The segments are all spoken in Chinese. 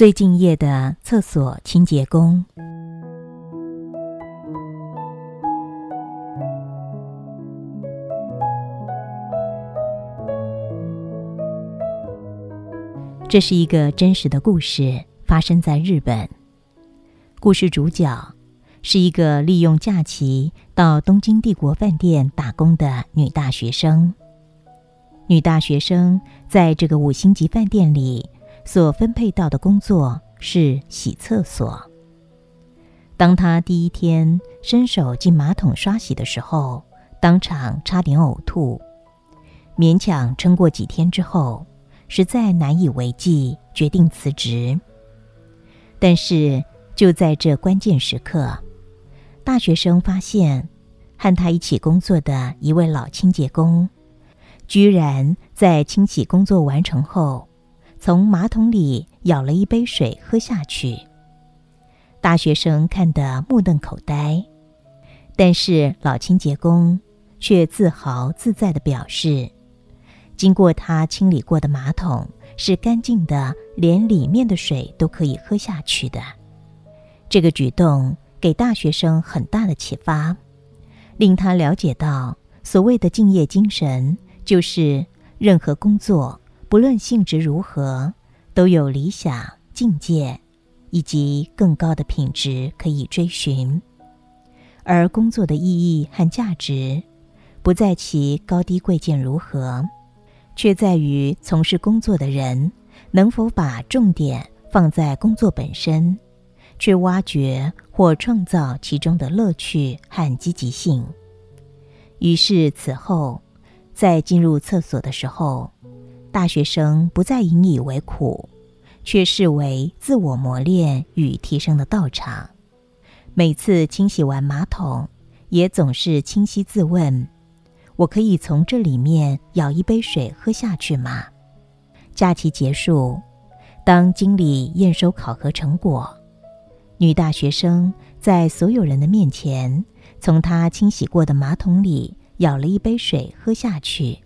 最敬业的厕所清洁工。这是一个真实的故事，发生在日本。故事主角是一个利用假期到东京帝国饭店打工的女大学生。女大学生在这个五星级饭店里所分配到的工作是洗厕所。当他第一天伸手进马桶刷洗的时候，当场差点呕吐，勉强撑过几天之后。实在难以为继，决定辞职。但是就在这关键时刻，大学生发现和他一起工作的一位老清洁工，居然在清洗工作完成后，从马桶里舀了一杯水喝下去。大学生看得目瞪口呆，但是老清洁工却自豪自在地表示。经过他清理过的马桶是干净的，连里面的水都可以喝下去的。这个举动给大学生很大的启发，令他了解到所谓的敬业精神，就是任何工作不论性质如何，都有理想境界以及更高的品质可以追寻，而工作的意义和价值，不在其高低贵贱如何。却在于从事工作的人能否把重点放在工作本身，去挖掘或创造其中的乐趣和积极性。于是此后，在进入厕所的时候，大学生不再引以为苦，却视为自我磨练与提升的道场。每次清洗完马桶，也总是清晰自问。我可以从这里面舀一杯水喝下去吗？假期结束，当经理验收考核成果，女大学生在所有人的面前，从她清洗过的马桶里舀了一杯水喝下去。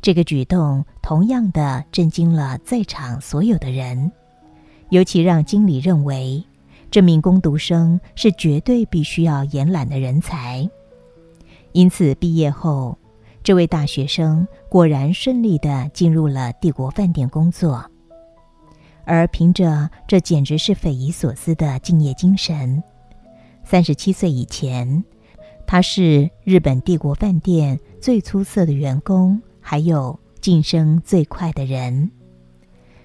这个举动同样的震惊了在场所有的人，尤其让经理认为这名攻读生是绝对必须要延揽的人才。因此，毕业后，这位大学生果然顺利的进入了帝国饭店工作。而凭着这简直是匪夷所思的敬业精神，三十七岁以前，他是日本帝国饭店最出色的员工，还有晋升最快的人。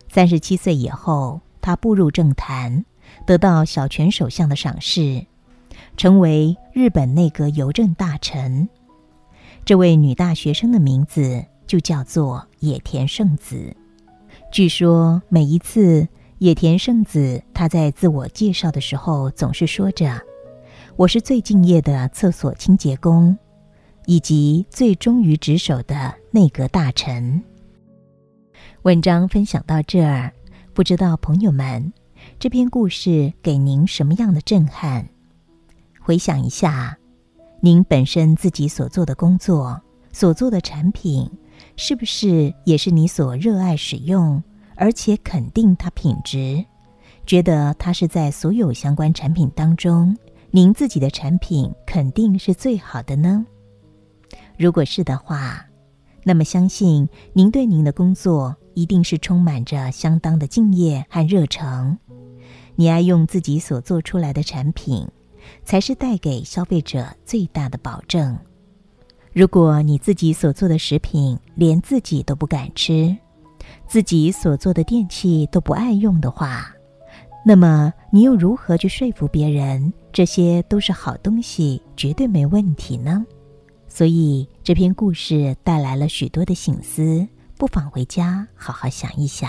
三十七岁以后，他步入政坛，得到小泉首相的赏识。成为日本内阁邮政大臣，这位女大学生的名字就叫做野田圣子。据说每一次野田圣子她在自我介绍的时候，总是说着：“我是最敬业的厕所清洁工，以及最忠于职守的内阁大臣。”文章分享到这儿，不知道朋友们，这篇故事给您什么样的震撼？回想一下，您本身自己所做的工作、所做的产品，是不是也是你所热爱使用，而且肯定它品质，觉得它是在所有相关产品当中，您自己的产品肯定是最好的呢？如果是的话，那么相信您对您的工作一定是充满着相当的敬业和热诚，你爱用自己所做出来的产品。才是带给消费者最大的保证。如果你自己所做的食品连自己都不敢吃，自己所做的电器都不爱用的话，那么你又如何去说服别人这些都是好东西，绝对没问题呢？所以这篇故事带来了许多的醒思，不妨回家好好想一想。